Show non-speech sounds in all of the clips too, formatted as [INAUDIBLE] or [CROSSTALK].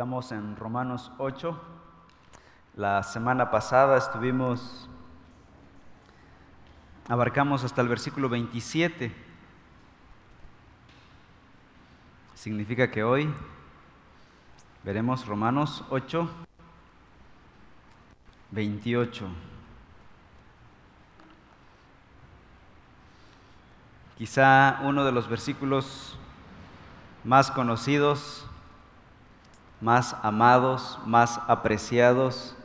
Estamos en Romanos 8. La semana pasada estuvimos, abarcamos hasta el versículo 27. Significa que hoy veremos Romanos 8, 28. Quizá uno de los versículos más conocidos más amados, más apreciados.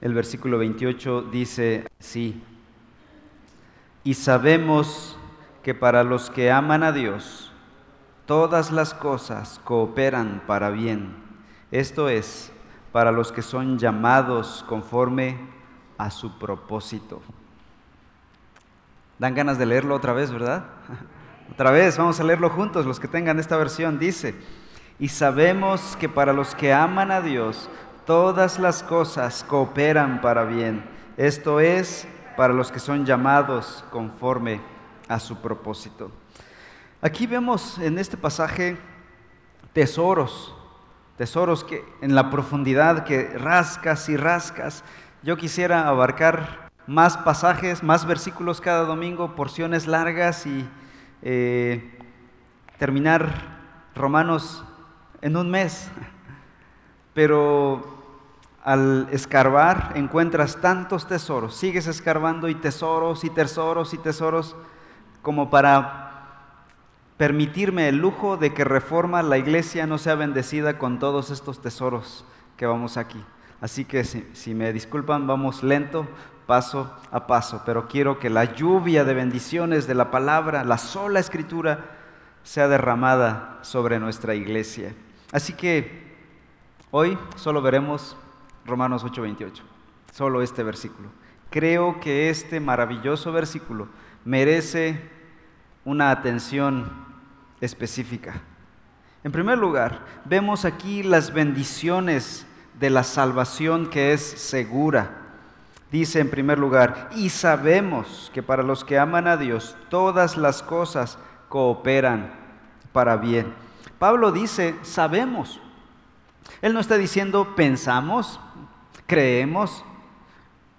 El versículo 28 dice sí, y sabemos que para los que aman a Dios, todas las cosas cooperan para bien. Esto es, para los que son llamados conforme a su propósito. Dan ganas de leerlo otra vez, ¿verdad? [LAUGHS] Otra vez, vamos a leerlo juntos, los que tengan esta versión. Dice, y sabemos que para los que aman a Dios, todas las cosas cooperan para bien. Esto es, para los que son llamados conforme a su propósito. Aquí vemos en este pasaje tesoros, tesoros que en la profundidad que rascas y rascas. Yo quisiera abarcar más pasajes, más versículos cada domingo, porciones largas y eh, terminar Romanos en un mes. Pero al escarbar encuentras tantos tesoros, sigues escarbando y tesoros y tesoros y tesoros como para permitirme el lujo de que reforma la iglesia no sea bendecida con todos estos tesoros que vamos aquí. Así que si, me disculpan, vamos lento, paso a paso, pero quiero que la lluvia de bendiciones de la palabra, la sola escritura, sea derramada sobre nuestra iglesia. Así que hoy solo veremos Romanos 8:28, solo este versículo. Creo que este maravilloso versículo merece una atención específica. En primer lugar, vemos aquí las bendiciones de la salvación que es segura. Dice en primer lugar, y sabemos que para los que aman a Dios todas las cosas cooperan para bien. Pablo dice, sabemos. Él no está diciendo pensamos, creemos,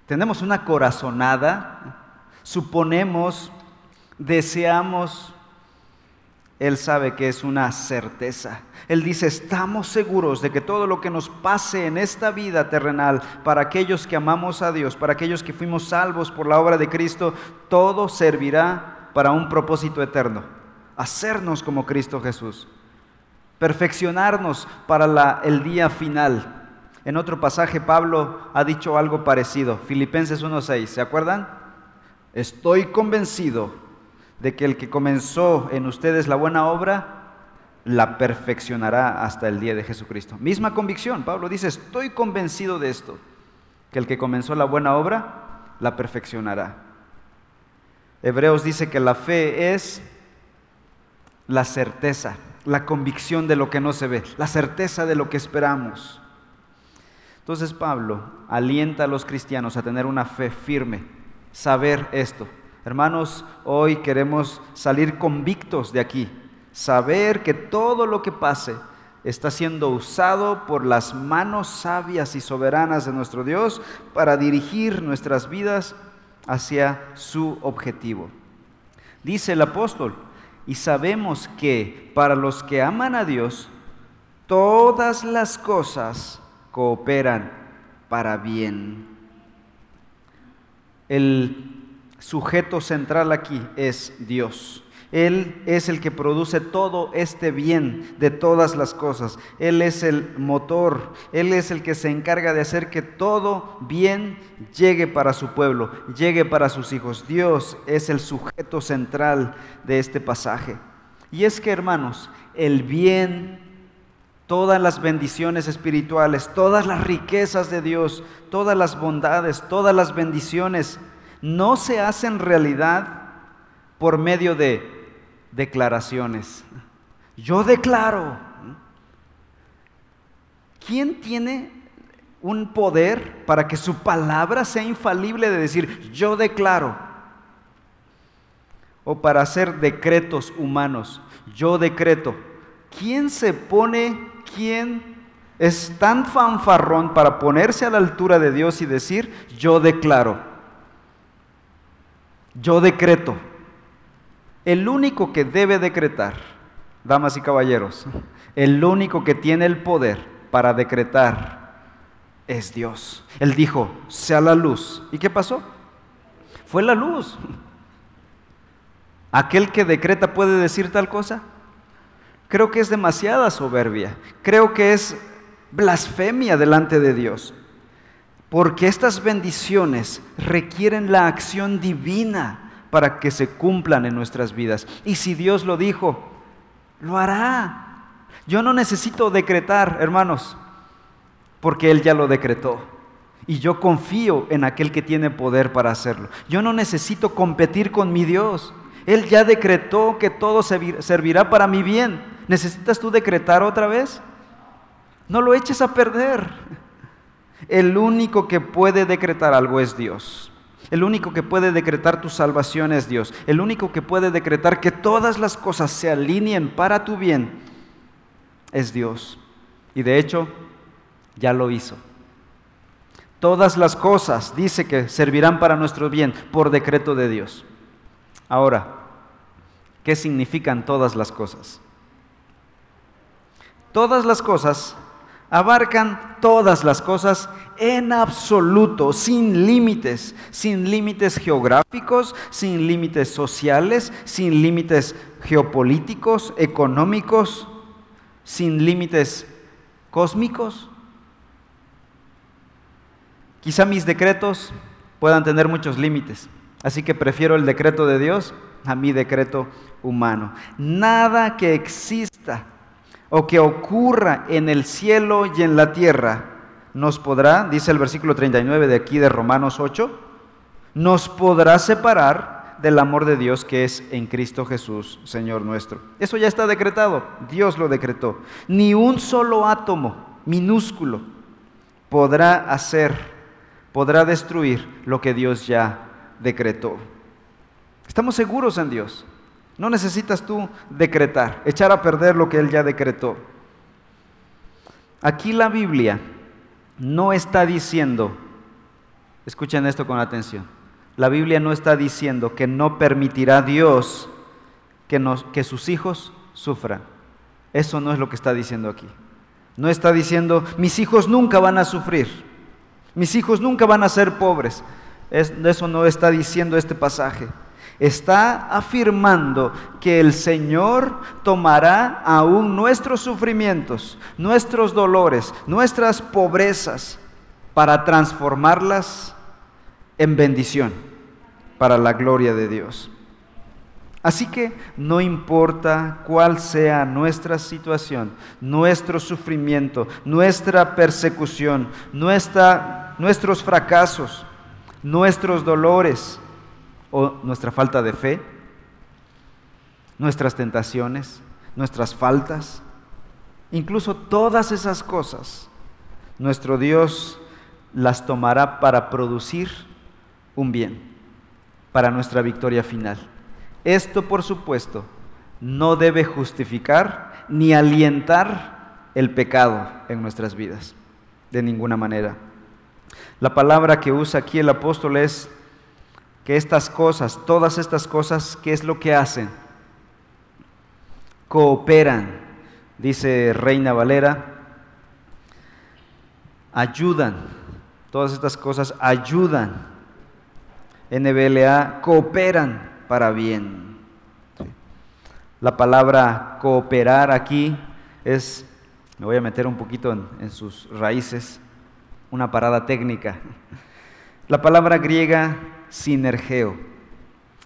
tenemos una corazonada, suponemos, deseamos. Él sabe que es una certeza. Él dice, estamos seguros de que todo lo que nos pase en esta vida terrenal, para aquellos que amamos a Dios, para aquellos que fuimos salvos por la obra de Cristo, todo servirá para un propósito eterno, hacernos como Cristo Jesús perfeccionarnos para el día final. En otro pasaje Pablo ha dicho algo parecido, Filipenses 1.6, ¿se acuerdan? Estoy convencido de que el que comenzó en ustedes la buena obra, la perfeccionará hasta el día de Jesucristo. Misma convicción, Pablo dice, estoy convencido de esto, que el que comenzó la buena obra, la perfeccionará. Hebreos dice que la fe es la certeza la convicción de lo que no se ve, la certeza de lo que esperamos. Entonces Pablo alienta a los cristianos a tener una fe firme, saber esto. Hermanos, hoy queremos salir convictos de aquí, saber que todo lo que pase está siendo usado por las manos sabias y soberanas de nuestro Dios para dirigir nuestras vidas hacia su objetivo. Dice el apóstol, y sabemos que para los que aman a Dios, todas las cosas cooperan para bien. El sujeto central aquí es Dios. Él es el que produce todo este bien de todas las cosas. Él es el motor. Él es el que se encarga de hacer que todo bien llegue para su pueblo, llegue para sus hijos. Dios es el sujeto central de este pasaje. Y es que, hermanos, el bien, todas las bendiciones espirituales, todas las riquezas de Dios, todas las bondades, todas las bendiciones, no se hacen realidad por medio de declaraciones. Yo declaro. ¿Quién tiene un poder para que su palabra sea infalible de decir, yo declaro? O para hacer decretos humanos, yo decreto. ¿Quién se pone, ¿quién es tan fanfarrón para ponerse a la altura de Dios y decir, yo declaro, yo decreto? El único que debe decretar, damas y caballeros, el único que tiene el poder para decretar es Dios. Él dijo, sea la luz. ¿Y qué pasó? Fue la luz. ¿Aquel que decreta puede decir tal cosa? Creo que es demasiada soberbia. Creo que es blasfemia delante de Dios. Porque estas bendiciones requieren la acción divina para que se cumplan en nuestras vidas. Y si Dios lo dijo, lo hará. Yo no necesito decretar, hermanos, porque Él ya lo decretó. Y yo confío en aquel que tiene poder para hacerlo. Yo no necesito competir con mi Dios. Él ya decretó que todo servirá para mi bien. ¿Necesitas tú decretar otra vez? No lo eches a perder. El único que puede decretar algo es Dios. El único que puede decretar tu salvación es Dios. El único que puede decretar que todas las cosas se alineen para tu bien es Dios. Y de hecho, ya lo hizo. Todas las cosas dice que servirán para nuestro bien por decreto de Dios. Ahora, ¿qué significan todas las cosas? Todas las cosas abarcan todas las cosas en absoluto, sin límites, sin límites geográficos, sin límites sociales, sin límites geopolíticos, económicos, sin límites cósmicos. Quizá mis decretos puedan tener muchos límites, así que prefiero el decreto de Dios a mi decreto humano. Nada que exista o que ocurra en el cielo y en la tierra nos podrá, dice el versículo 39 de aquí de Romanos 8, nos podrá separar del amor de Dios que es en Cristo Jesús, Señor nuestro. Eso ya está decretado, Dios lo decretó. Ni un solo átomo minúsculo podrá hacer, podrá destruir lo que Dios ya decretó. Estamos seguros en Dios. No necesitas tú decretar, echar a perder lo que Él ya decretó. Aquí la Biblia no está diciendo, escuchen esto con atención, la Biblia no está diciendo que no permitirá Dios que, sus hijos sufran. Eso no es lo que está diciendo aquí. No está diciendo, mis hijos nunca van a sufrir, mis hijos nunca van a ser pobres. eso no está diciendo este pasaje está afirmando que el Señor tomará aún nuestros sufrimientos, nuestros dolores, nuestras pobrezas, para transformarlas en bendición, para la gloria de Dios. Así que no importa cuál sea nuestra situación, nuestro sufrimiento, nuestra persecución, nuestra, nuestros fracasos, nuestros dolores, o nuestra falta de fe, nuestras tentaciones, nuestras faltas, incluso todas esas cosas, nuestro Dios las tomará para producir un bien, para nuestra victoria final. Esto, por supuesto, no debe justificar ni alientar el pecado en nuestras vidas, de ninguna manera. La palabra que usa aquí el apóstol es que estas cosas, todas estas cosas, ¿qué es lo que hacen? Cooperan, dice Reina Valera, ayudan, todas estas cosas ayudan. NBLA, cooperan para bien. La palabra cooperar aquí es, me voy a meter un poquito en, en sus raíces, una parada técnica. La palabra griega sinergeo.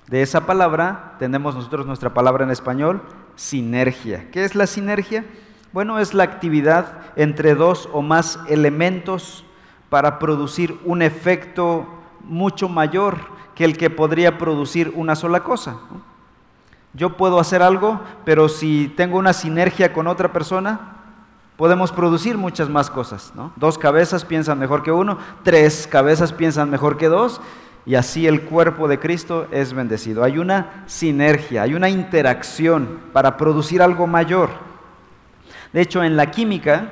De esa palabra tenemos nosotros nuestra palabra en español, sinergia. ¿Qué es la sinergia? Bueno, es la actividad entre dos o más elementos para producir un efecto mucho mayor que el que podría producir una sola cosa. Yo puedo hacer algo, pero si tengo una sinergia con otra persona, podemos producir muchas más cosas. Dos cabezas piensan mejor que uno, tres cabezas piensan mejor que dos, y así el cuerpo de Cristo es bendecido. Hay una sinergia, hay una interacción para producir algo mayor. De hecho, en la química,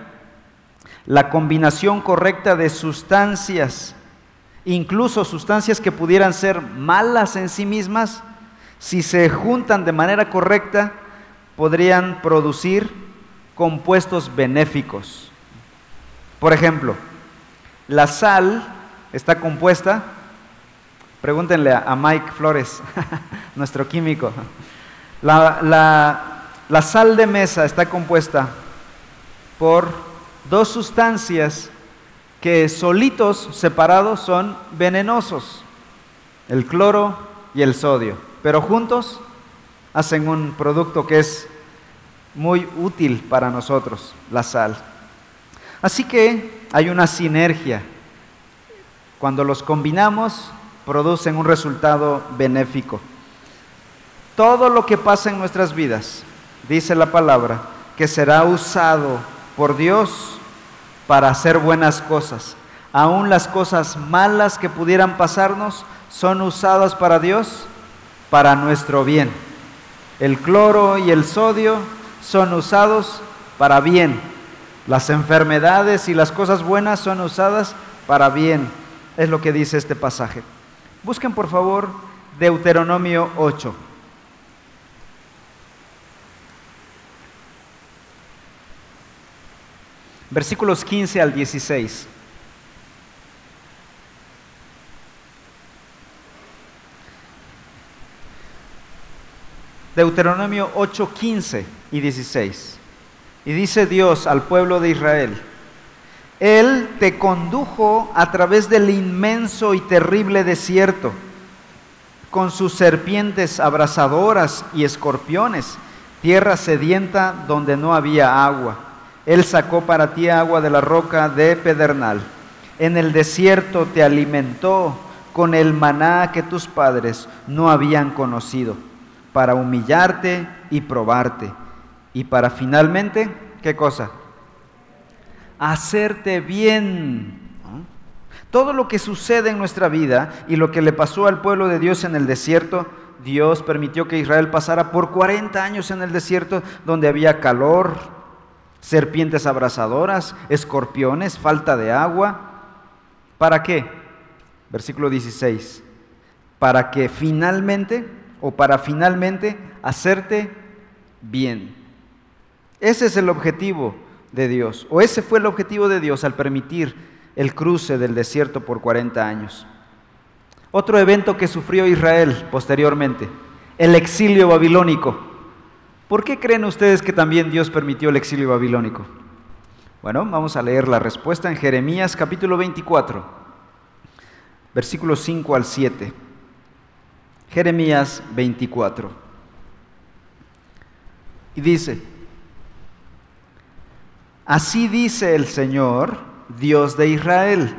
la combinación correcta de sustancias, incluso sustancias que pudieran ser malas en sí mismas, si se juntan de manera correcta, podrían producir compuestos benéficos. Por ejemplo, la sal está compuesta, pregúntenle a Mike Flores, [LAUGHS] nuestro químico, la, sal de mesa está compuesta por dos sustancias que solitos, separados, son venenosos, el cloro y el sodio, pero juntos hacen un producto que es muy útil para nosotros, la sal. Así que hay una sinergia. Cuando los combinamos, producen un resultado benéfico. Todo lo que pasa en nuestras vidas, dice la palabra, que será usado por Dios para hacer buenas cosas. Aún las cosas malas que pudieran pasarnos son usadas para Dios para nuestro bien. El cloro y el sodio son usados para bien. Las enfermedades y las cosas buenas son usadas para bien. Es lo que dice este pasaje. Busquen por favor Deuteronomio 8. Versículos 15 al 16. Deuteronomio 8, 15 y 16. Y dice Dios al pueblo de Israel, Él te condujo a través del inmenso y terrible desierto, con sus serpientes abrasadoras y escorpiones, tierra sedienta donde no había agua. Él sacó para ti agua de la roca de pedernal. En el desierto te alimentó con el maná que tus padres no habían conocido para humillarte y probarte. Y para finalmente, ¿qué cosa? Hacerte bien. Todo lo que sucede en nuestra vida y lo que le pasó al pueblo de Dios en el desierto, Dios permitió que Israel pasara por 40 años en el desierto donde había calor, serpientes abrasadoras, escorpiones, falta de agua. ¿Para qué? Versículo 16. Para que finalmente o para finalmente hacerte bien. Ese es el objetivo de Dios, o ese fue el objetivo de Dios al permitir el cruce del desierto por 40 años. Otro evento que sufrió Israel posteriormente, el exilio babilónico. ¿Por qué creen ustedes que también Dios permitió el exilio babilónico? Bueno, vamos a leer la respuesta en Jeremías capítulo 24, versículos 5 al 7. Jeremías 24. Y dice, así dice el Señor, Dios de Israel,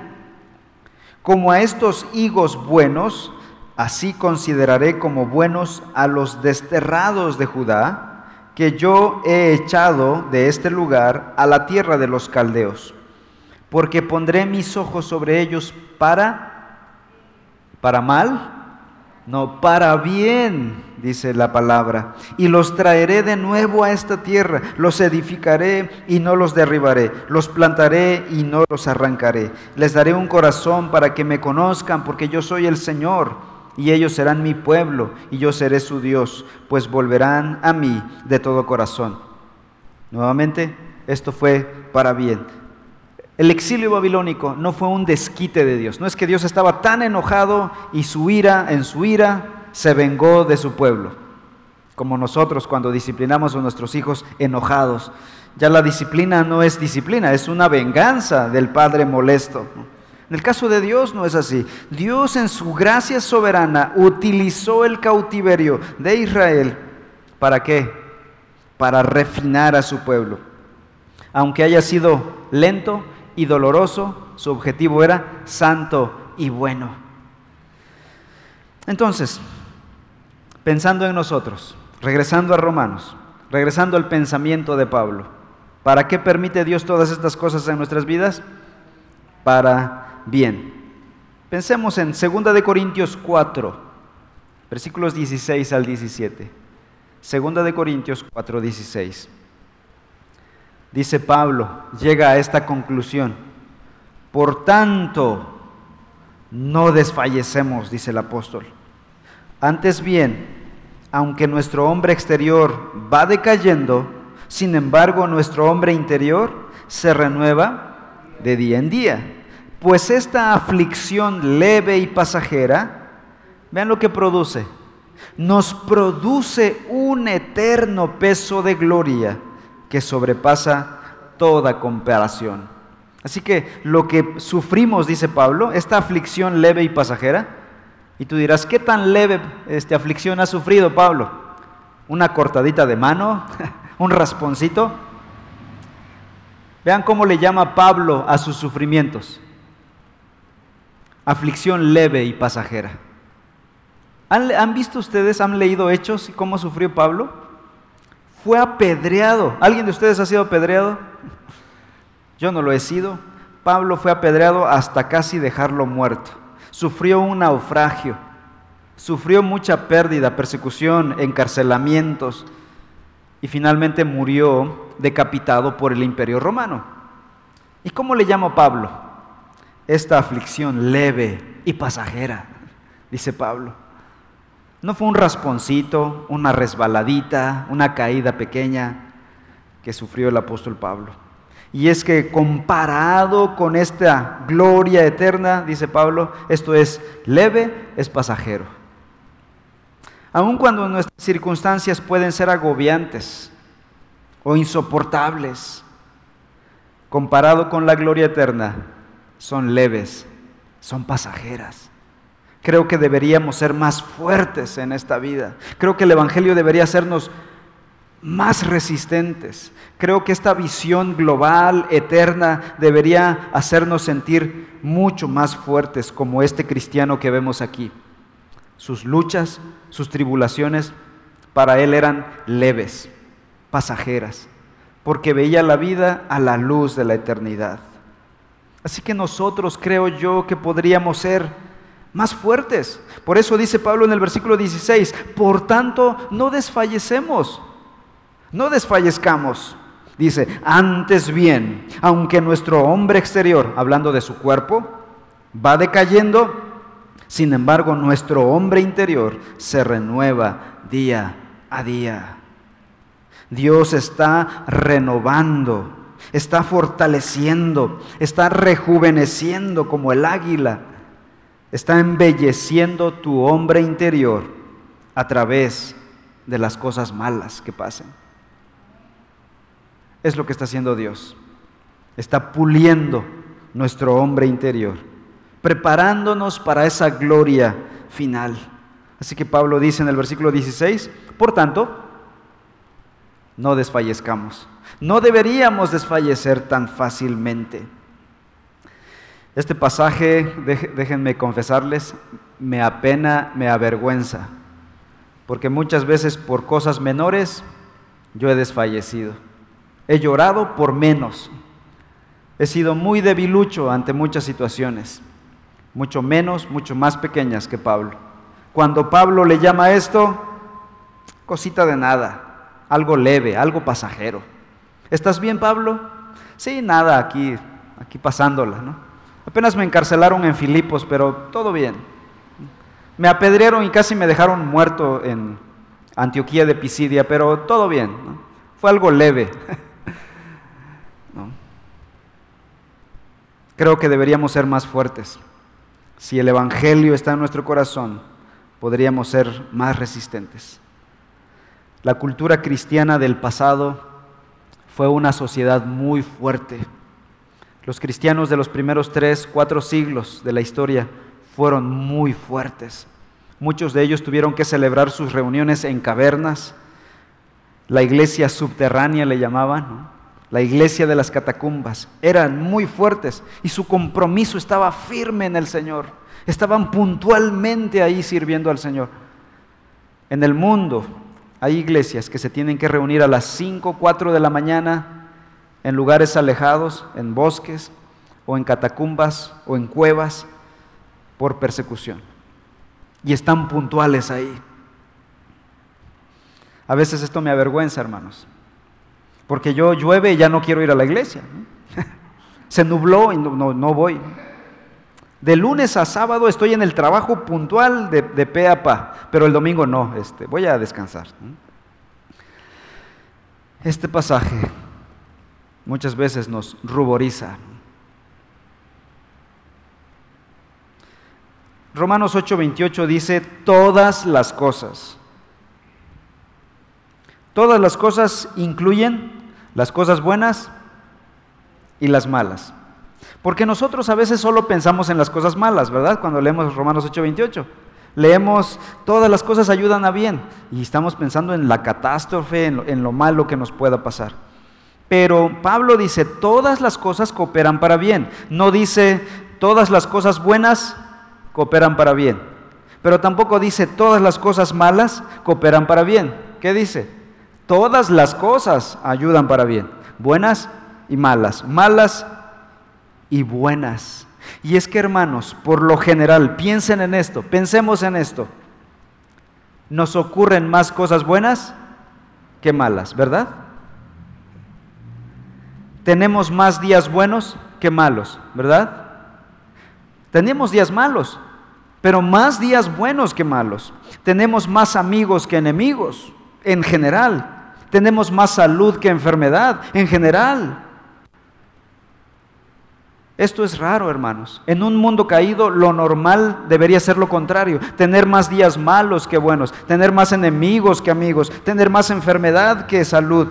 como a estos higos buenos, así consideraré como buenos a los desterrados de Judá, que yo he echado de este lugar a la tierra de los caldeos, porque pondré mis ojos sobre ellos para, para mal, no, para bien, dice la palabra. Y los traeré de nuevo a esta tierra. Los edificaré y no los derribaré. Los plantaré y no los arrancaré. Les daré un corazón para que me conozcan, porque yo soy el Señor. Y ellos serán mi pueblo y yo seré su Dios, pues volverán a mí de todo corazón. Nuevamente, esto fue para bien. El exilio babilónico no fue un desquite de Dios. No es que Dios estaba tan enojado y su ira, en su ira, se vengó de su pueblo. Como nosotros cuando disciplinamos a nuestros hijos enojados. Ya la disciplina no es disciplina, es una venganza del Padre molesto. En el caso de Dios no es así. Dios en su gracia soberana utilizó el cautiverio de Israel. ¿Para qué? Para refinar a su pueblo. Aunque haya sido lento, y doloroso, su objetivo era santo y bueno. Entonces, pensando en nosotros, regresando a Romanos, regresando al pensamiento de Pablo, ¿para qué permite Dios todas estas cosas en nuestras vidas? Para bien. Pensemos en 2 de Corintios 4, versículos 16 al 17. 2 de Corintios 4, 16. Dice Pablo, llega a esta conclusión. Por tanto, no desfallecemos, dice el apóstol. Antes bien, aunque nuestro hombre exterior va decayendo, sin embargo nuestro hombre interior se renueva de día en día. Pues esta aflicción leve y pasajera, vean lo que produce, nos produce un eterno peso de gloria que sobrepasa toda comparación. Así que lo que sufrimos, dice Pablo, esta aflicción leve y pasajera, y tú dirás, ¿qué tan leve esta aflicción ha sufrido Pablo? ¿Una cortadita de mano? [LAUGHS] ¿Un rasponcito? Vean cómo le llama Pablo a sus sufrimientos. Aflicción leve y pasajera. ¿Han, visto ustedes, han leído hechos y cómo sufrió Pablo? Fue apedreado. ¿Alguien de ustedes ha sido apedreado? Yo no lo he sido. Pablo fue apedreado hasta casi dejarlo muerto. Sufrió un naufragio. Sufrió mucha pérdida, persecución, encarcelamientos y finalmente murió decapitado por el imperio romano. ¿Y cómo le llamo Pablo? Esta aflicción leve y pasajera, dice Pablo. No fue un rasponcito, una resbaladita, una caída pequeña que sufrió el apóstol Pablo. Y es que comparado con esta gloria eterna, dice Pablo, esto es leve, es pasajero. Aun cuando nuestras circunstancias pueden ser agobiantes o insoportables, comparado con la gloria eterna, son leves, son pasajeras. Creo que deberíamos ser más fuertes en esta vida. Creo que el Evangelio debería hacernos más resistentes. Creo que esta visión global, eterna, debería hacernos sentir mucho más fuertes como este cristiano que vemos aquí. Sus luchas, sus tribulaciones, para él eran leves, pasajeras, porque veía la vida a la luz de la eternidad. Así que nosotros creo yo que podríamos ser más fuertes. Por eso dice Pablo en el versículo 16, por tanto no desfallecemos, no desfallezcamos. Dice, antes bien, aunque nuestro hombre exterior, hablando de su cuerpo, va decayendo, sin embargo, nuestro hombre interior se renueva día a día. Dios está renovando, está fortaleciendo, está rejuveneciendo como el águila, está embelleciendo tu hombre interior a través de las cosas malas que pasan. Es lo que está haciendo Dios. Está puliendo nuestro hombre interior preparándonos para esa gloria final. Así que Pablo dice en el versículo 16, por tanto, no desfallezcamos. No deberíamos desfallecer tan fácilmente. Este pasaje, déjenme confesarles, me apena, me avergüenza, porque muchas veces por cosas menores yo he desfallecido. He llorado por menos. He sido muy debilucho ante muchas situaciones mucho menos, mucho más pequeñas que Pablo. Cuando Pablo le llama esto, cosita de nada, algo leve, algo pasajero. ¿Estás bien, Pablo? Sí, nada, aquí, aquí pasándola, ¿no? Apenas me encarcelaron en Filipos, pero todo bien. Me apedrearon y casi me dejaron muerto en Antioquía de Pisidia, pero todo bien. Fue algo leve. [LAUGHS] Creo que deberíamos ser más fuertes. Si el Evangelio está en nuestro corazón, podríamos ser más resistentes. La cultura cristiana del pasado fue una sociedad muy fuerte. Los cristianos de los primeros tres, cuatro siglos de la historia fueron muy fuertes. Muchos de ellos tuvieron que celebrar sus reuniones en cavernas. La iglesia subterránea le llamaban, la iglesia de las catacumbas, eran muy fuertes y su compromiso estaba firme en el Señor. Estaban puntualmente ahí sirviendo al Señor. En el mundo hay iglesias que se tienen que reunir a las 5, 4 de la mañana en lugares alejados, en bosques o en catacumbas o en cuevas por persecución. Y están puntuales ahí. A veces esto me avergüenza, hermanos. Porque yo llueve y ya no quiero ir a la iglesia. [LAUGHS] Se nubló y no, no, voy. De lunes a sábado estoy en el trabajo puntual de, de pe a pa, pero el domingo no, este, voy a descansar. Este pasaje muchas veces nos ruboriza. Romanos 8:28 dice, todas las cosas. Todas las cosas incluyen las cosas buenas y las malas. Porque nosotros a veces solo pensamos en las cosas malas, ¿verdad? Cuando leemos Romanos 8:28. Leemos, todas las cosas ayudan a bien y estamos pensando en la catástrofe, en lo, en lo malo que nos pueda pasar. Pero Pablo dice, todas las cosas cooperan para bien. No dice, todas las cosas buenas cooperan para bien. Pero tampoco dice, todas las cosas malas cooperan para bien. ¿Qué dice? Todas las cosas ayudan para bien. Buenas y malas. Malas y buenas. Y es que hermanos, por lo general, piensen en esto, pensemos en esto. Nos ocurren más cosas buenas que malas, ¿verdad? Tenemos más días buenos que malos, ¿verdad? Tenemos días malos, pero más días buenos que malos. Tenemos más amigos que enemigos, en general. Tenemos más salud que enfermedad, en general. Esto es raro, hermanos. En un mundo caído, lo normal debería ser lo contrario. Tener más días malos que buenos, tener más enemigos que amigos, tener más enfermedad que salud.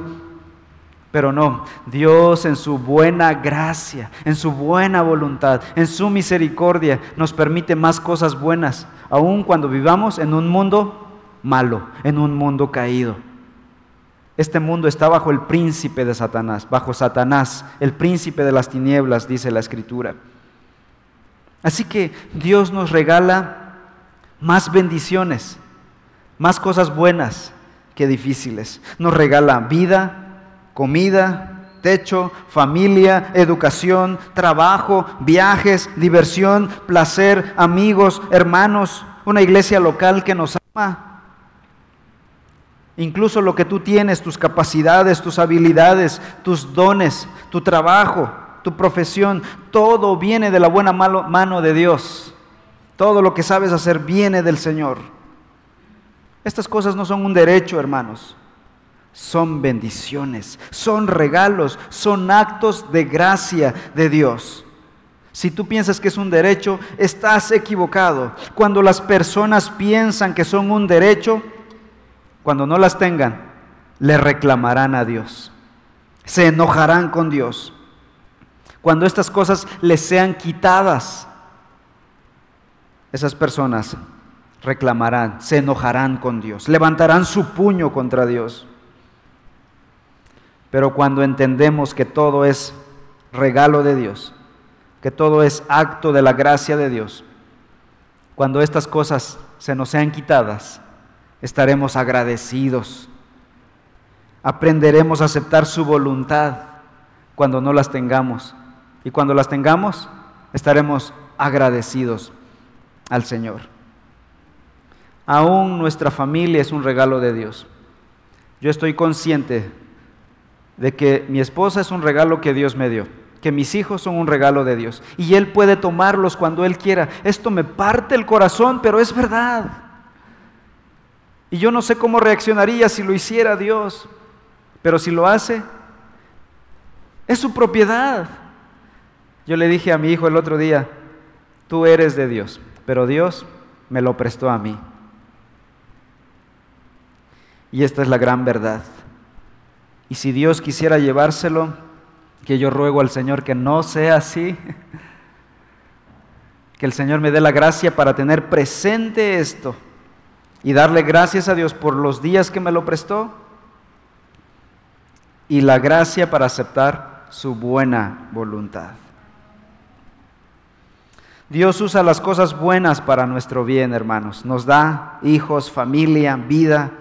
Pero no, Dios en su buena gracia, en su buena voluntad, en su misericordia, nos permite más cosas buenas, aun cuando vivamos en un mundo malo, en un mundo caído. Este mundo está bajo el príncipe de Satanás, bajo Satanás, el príncipe de las tinieblas, dice la escritura. Así que Dios nos regala más bendiciones, más cosas buenas que difíciles. Nos regala vida, comida, techo, familia, educación, trabajo, viajes, diversión, placer, amigos, hermanos, una iglesia local que nos ama. Incluso lo que tú tienes, tus capacidades, tus habilidades, tus dones, tu trabajo, tu profesión, todo viene de la buena mano de Dios. Todo lo que sabes hacer viene del Señor. Estas cosas no son un derecho, hermanos son bendiciones, son regalos, son actos de gracia de Dios. Si tú piensas que es un derecho, estás equivocado. Cuando las personas piensan que son un derecho, cuando no las tengan, le reclamarán a Dios. Se enojarán con Dios. Cuando estas cosas les sean quitadas, esas personas reclamarán, se enojarán con Dios, levantarán su puño contra Dios. Pero cuando entendemos que todo es regalo de Dios, que todo es acto de la gracia de Dios, cuando estas cosas se nos sean quitadas, estaremos agradecidos. Aprenderemos a aceptar su voluntad cuando no las tengamos. Y cuando las tengamos, estaremos agradecidos al Señor. Aún nuestra familia es un regalo de Dios. Yo estoy consciente de que mi esposa es un regalo que Dios me dio, que mis hijos son un regalo de Dios y Él puede tomarlos cuando Él quiera. Esto me parte el corazón, pero es verdad. Y yo no sé cómo reaccionaría si lo hiciera Dios, pero si lo hace, es su propiedad. Yo le dije a mi hijo el otro día, tú eres de Dios, pero Dios me lo prestó a mí. Y esta es la gran verdad. Y si Dios quisiera llevárselo, que yo ruego al Señor que no sea así, [LAUGHS] que el Señor me dé la gracia para tener presente esto y darle gracias a Dios por los días que me lo prestó y la gracia para aceptar su buena voluntad. Dios usa las cosas buenas para nuestro bien, hermanos. Nos da hijos, familia, vida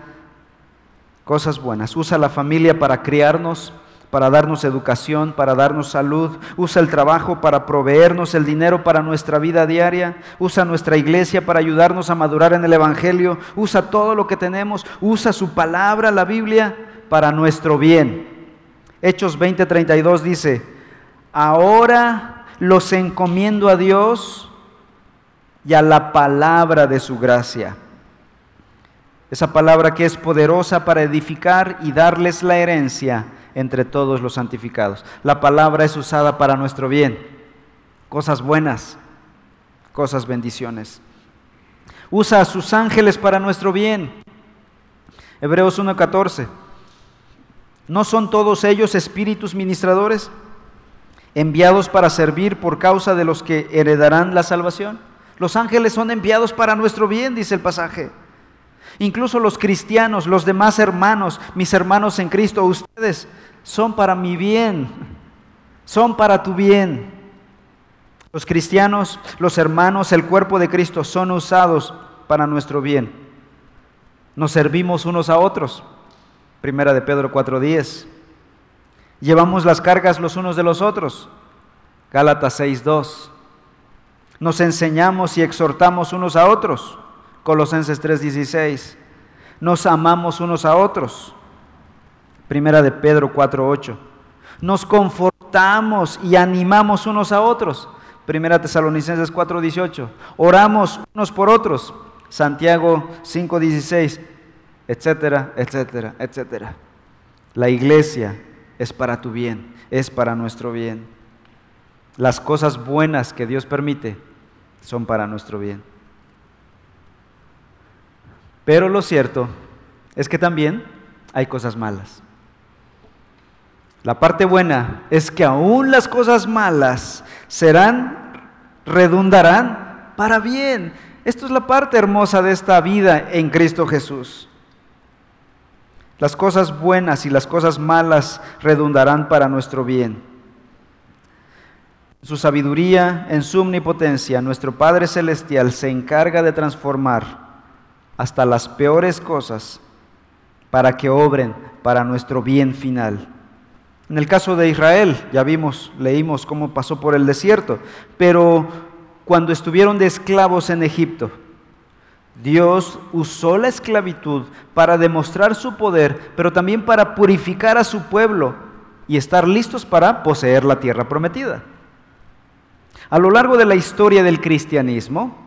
cosas buenas. Usa la familia para criarnos, para darnos educación, para darnos salud. Usa el trabajo para proveernos el dinero para nuestra vida diaria. Usa nuestra iglesia para ayudarnos a madurar en el Evangelio. Usa todo lo que tenemos. Usa su palabra, la Biblia, para nuestro bien. Hechos 20:32 dice, ahora los encomiendo a Dios y a la palabra de su gracia. Esa palabra que es poderosa para edificar y darles la herencia entre todos los santificados. La palabra es usada para nuestro bien, cosas buenas, cosas bendiciones. Usa a sus ángeles para nuestro bien. Hebreos 1.14. ¿No son todos ellos espíritus ministradores enviados para servir por causa de los que heredarán la salvación? Los ángeles son enviados para nuestro bien, dice el pasaje. Incluso los cristianos, los demás hermanos, mis hermanos en Cristo, ustedes son para mi bien, son para tu bien. Los cristianos, los hermanos, el cuerpo de Cristo son usados para nuestro bien. Nos servimos unos a otros. Primera de Pedro 4:10. Llevamos las cargas los unos de los otros. Gálatas 6:2. Nos enseñamos y exhortamos unos a otros. Colosenses 3:16. Nos amamos unos a otros. Primera de Pedro 4:8. Nos confortamos y animamos unos a otros. Primera Tesalonicenses 4:18. Oramos unos por otros. Santiago 5:16 etcétera, etcétera, etcétera. La iglesia es para tu bien, es para nuestro bien. Las cosas buenas que Dios permite son para nuestro bien. Pero lo cierto es que también hay cosas malas. La parte buena es que aún las cosas malas serán, redundarán para bien. Esto es la parte hermosa de esta vida en Cristo Jesús. Las cosas buenas y las cosas malas redundarán para nuestro bien. En su sabiduría, en su omnipotencia, nuestro Padre Celestial se encarga de transformar hasta las peores cosas para que obren para nuestro bien final. En el caso de Israel, ya vimos, leímos cómo pasó por el desierto, pero cuando estuvieron de esclavos en Egipto, Dios usó la esclavitud para demostrar su poder, pero también para purificar a su pueblo y estar listos para poseer la tierra prometida. A lo largo de la historia del cristianismo,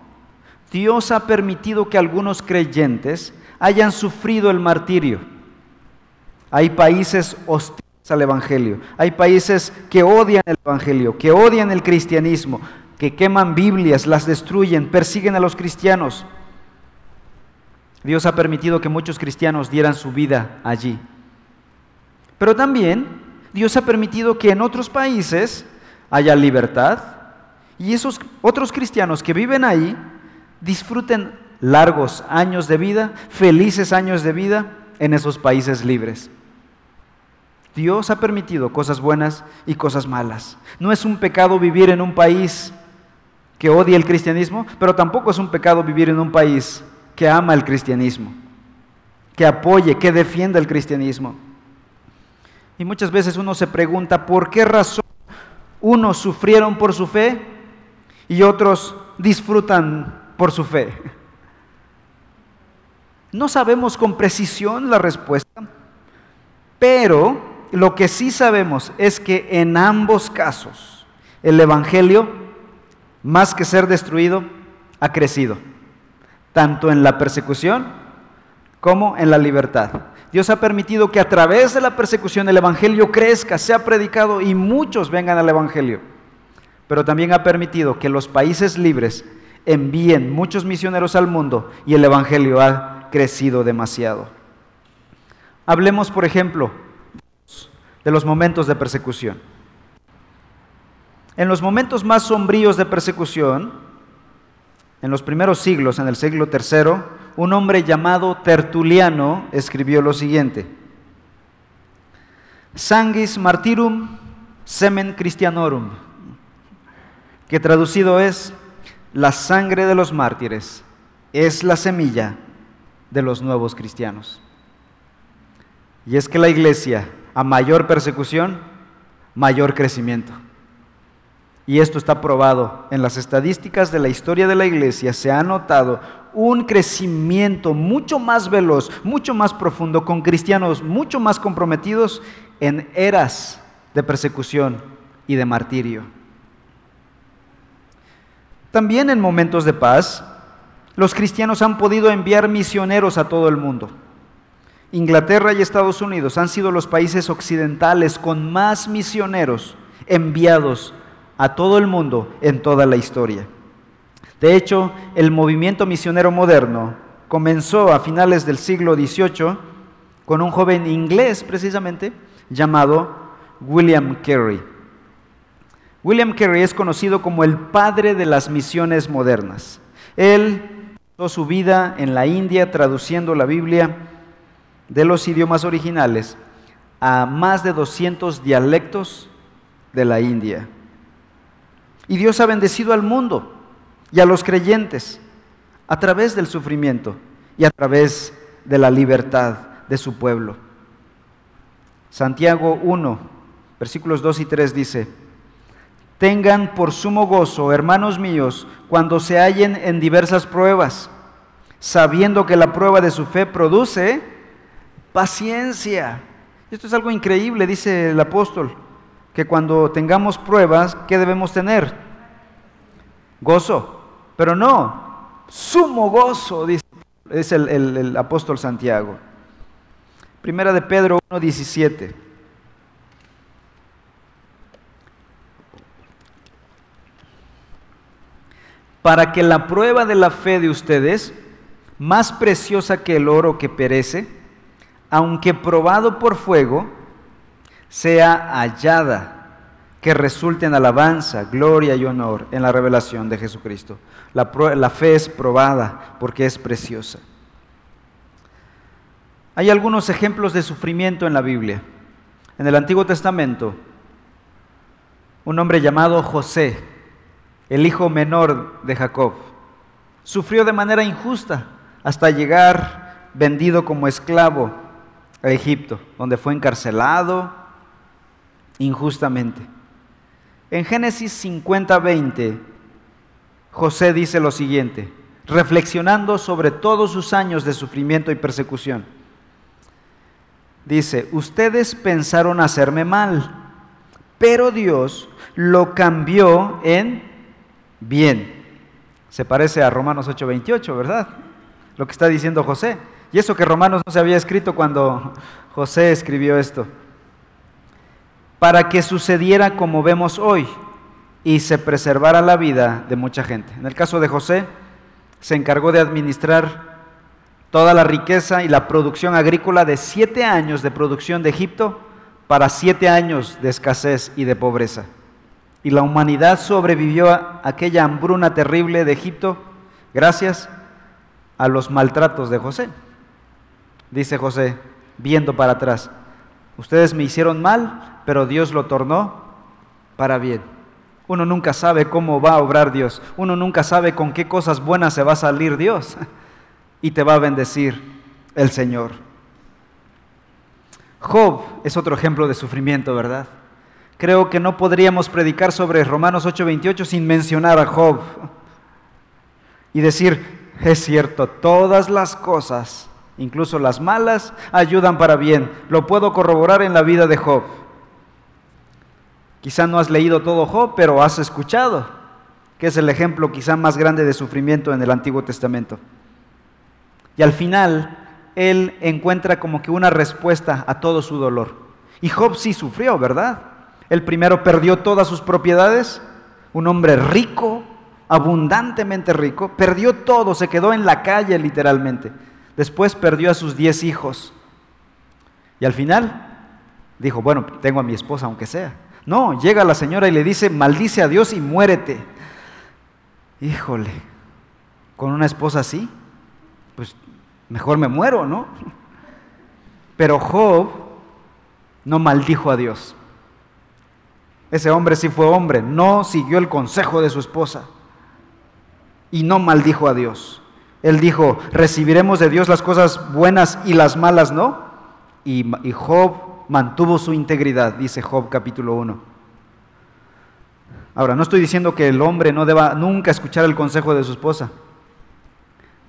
Dios ha permitido que algunos creyentes hayan sufrido el martirio. Hay países hostiles al Evangelio, hay países que odian el Evangelio, que odian el cristianismo, que queman Biblias, las destruyen, persiguen a los cristianos. Dios ha permitido que muchos cristianos dieran su vida allí. Pero también Dios ha permitido que en otros países haya libertad y esos otros cristianos que viven ahí disfruten largos años de vida, felices años de vida en esos países libres. Dios ha permitido cosas buenas y cosas malas. No es un pecado vivir en un país que odia el cristianismo, pero tampoco es un pecado vivir en un país que ama el cristianismo, que apoye, que defienda el cristianismo. Y muchas veces uno se pregunta por qué razón unos sufrieron por su fe y otros disfrutan por su fe. No sabemos con precisión la respuesta, pero lo que sí sabemos es que en ambos casos el Evangelio, más que ser destruido, ha crecido tanto en la persecución como en la libertad. Dios ha permitido que a través de la persecución el Evangelio crezca, sea predicado y muchos vengan al Evangelio. Pero también ha permitido que los países libres envíen muchos misioneros al mundo y el Evangelio ha crecido demasiado. Hablemos, por ejemplo, de los momentos de persecución. En los momentos más sombríos de persecución, en los primeros siglos, en el siglo III, un hombre llamado Tertuliano escribió lo siguiente. Sanguis martyrum semen Christianorum, que traducido es la sangre de los mártires es la semilla de los nuevos cristianos. Y es que la iglesia, a mayor persecución, mayor crecimiento. y esto está probado en las estadísticas de la historia de la iglesia, se ha notado un crecimiento mucho más veloz, mucho más profundo, con cristianos mucho más comprometidos en eras de persecución y de martirio. También en momentos de paz, los cristianos han podido enviar misioneros a todo el mundo. Inglaterra y Estados Unidos han sido los países occidentales con más misioneros enviados a todo el mundo en toda la historia. De hecho, el movimiento misionero moderno comenzó a finales del siglo XVIII con un joven inglés precisamente llamado William Carey. William Carey es conocido como el padre de las misiones modernas. Él pasó su vida en la India traduciendo la Biblia de los idiomas originales a más de 200 dialectos de la India. Y Dios ha bendecido al mundo y a los creyentes a través del sufrimiento y a través de la libertad de su pueblo. Santiago 1, versículos 2 y 3 dice, Tengan por sumo gozo, hermanos míos, cuando se hallen en diversas pruebas, sabiendo que la prueba de su fe produce paciencia. Esto es algo increíble, dice el apóstol que cuando tengamos pruebas, ¿qué debemos tener? Gozo. Pero no, sumo gozo, dice es el, el apóstol Santiago. Primera de Pedro 1.17. Para que la prueba de la fe de ustedes, más preciosa que el oro que perece, aunque probado por fuego, sea hallada, que resulte en alabanza, gloria y honor en la revelación de Jesucristo. La, la, fe es probada porque es preciosa. Hay algunos ejemplos de sufrimiento en la Biblia. En el Antiguo Testamento, un hombre llamado José, el hijo menor de Jacob, sufrió de manera injusta hasta llegar vendido como esclavo a Egipto, donde fue encarcelado, injustamente. En Génesis 50, 20, José dice lo siguiente, reflexionando sobre todos sus años de sufrimiento y persecución. Dice, ustedes pensaron hacerme mal, pero Dios lo cambió en bien. Se parece a Romanos 8:28, ¿verdad? Lo que está diciendo José. Y eso que Romanos no se había escrito cuando José escribió esto para que sucediera como vemos hoy y se preservara la vida de mucha gente. En el caso de José, se encargó de administrar toda la riqueza y la producción agrícola de siete años de producción de Egipto para siete años de escasez y de pobreza. Y la humanidad sobrevivió a aquella hambruna terrible de Egipto gracias a los maltratos de José. Dice José, viendo para atrás, ustedes me hicieron mal, pero Dios lo tornó para bien. Uno nunca sabe cómo va a obrar Dios. Uno nunca sabe con qué cosas buenas se va a salir Dios. [LAUGHS] Y te va a bendecir el Señor. Job es otro ejemplo de sufrimiento, ¿verdad? Creo que no podríamos predicar sobre Romanos 8:28 sin mencionar a Job. Y decir, es cierto, todas las cosas, incluso las malas, ayudan para bien. Lo puedo corroborar en la vida de Job. Quizá no has leído todo Job, pero has escuchado, que es el ejemplo quizá más grande de sufrimiento en el Antiguo Testamento. Y al final, él encuentra como que una respuesta a todo su dolor. Y Job sí sufrió, ¿verdad? El primero perdió todas sus propiedades, un hombre rico, abundantemente rico, perdió todo, se quedó en la calle literalmente. Después perdió a sus diez hijos. Y al final dijo, bueno, tengo a mi esposa aunque sea. No, llega la señora y le dice, maldice a Dios y muérete. Híjole, con una esposa así, pues mejor me muero, ¿no? Pero Job no maldijo a Dios. Ese hombre sí fue hombre, no siguió el consejo de su esposa y no maldijo a Dios. Él dijo, recibiremos de Dios las cosas buenas y las malas no. Y, Job mantuvo su integridad, dice Job capítulo 1. Ahora, no estoy diciendo que el hombre no deba nunca escuchar el consejo de su esposa.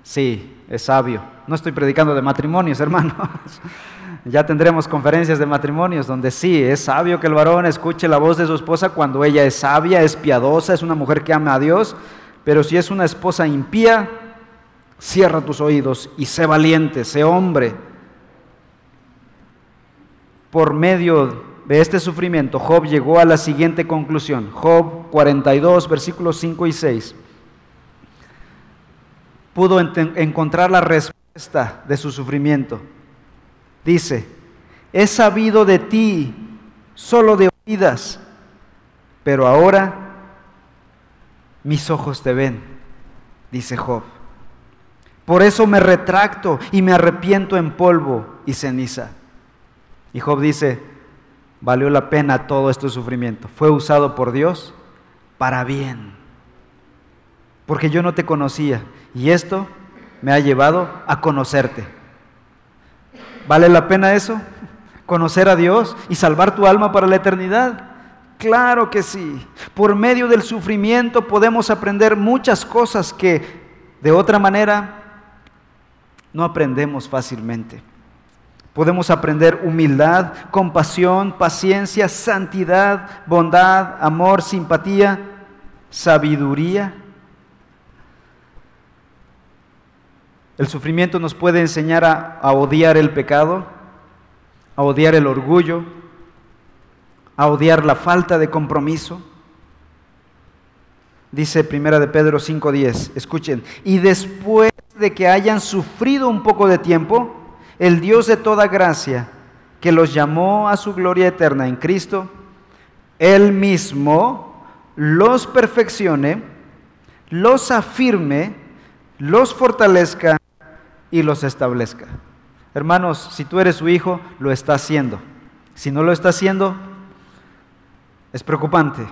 Sí, es sabio. No estoy predicando de matrimonios, [LAUGHS] hermanos. Ya tendremos conferencias de matrimonios donde sí, es sabio que el varón escuche la voz de su esposa cuando ella es sabia, es piadosa, es una mujer que ama a Dios, pero si es una esposa impía, cierra tus oídos y sé valiente, sé hombre. Por medio de este sufrimiento, Job llegó a la siguiente conclusión. Job 42, versículos 5 y 6. Pudo encontrar la respuesta de su sufrimiento. Dice, he sabido de ti solo de oídas, pero ahora mis ojos te ven, dice Job. Por eso me retracto y me arrepiento en polvo y ceniza. Y Job dice, valió la pena todo este sufrimiento. Fue usado por Dios para bien. Porque yo no te conocía y esto me ha llevado a conocerte. ¿Vale la pena eso? ¿Conocer a Dios y salvar tu alma para la eternidad? Claro que sí. Por medio del sufrimiento podemos aprender muchas cosas que de otra manera no aprendemos fácilmente. Podemos aprender humildad, compasión, paciencia, santidad, bondad, amor, simpatía, sabiduría El sufrimiento nos puede enseñar a, odiar el pecado, a odiar el orgullo, a odiar la falta de compromiso. Dice Primera de Pedro 5:10, escuchen, y después de que hayan sufrido un poco de tiempo, el Dios de toda gracia, que los llamó a su gloria eterna en Cristo, Él mismo los perfeccione, los afirme, los fortalezca y los establezca. Hermanos, si tú eres su hijo, lo está haciendo. Si no lo está haciendo, es preocupante.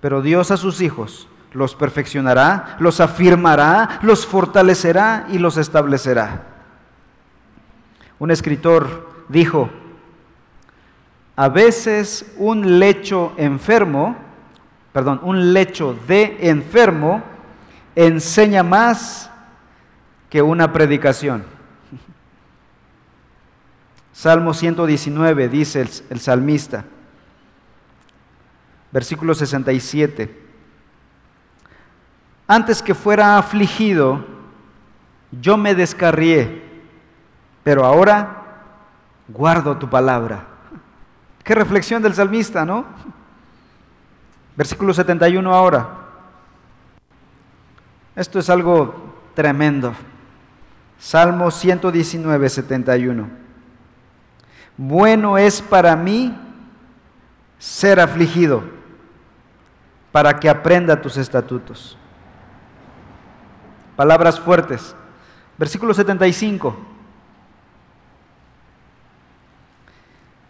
Pero Dios a sus hijos los perfeccionará, los afirmará, los fortalecerá y los establecerá. Un escritor dijo, a veces un lecho enfermo, perdón, un lecho de enfermo enseña más que una predicación. Salmo 119 dice el, salmista, versículo 67, antes que fuera afligido, yo me descarrié, pero ahora guardo tu palabra. Qué reflexión del salmista, ¿no? Versículo 71 ahora. Esto es algo tremendo. Salmo 119, 71. Bueno es para mí ser afligido, para que aprenda tus estatutos. Palabras fuertes. Versículo 75.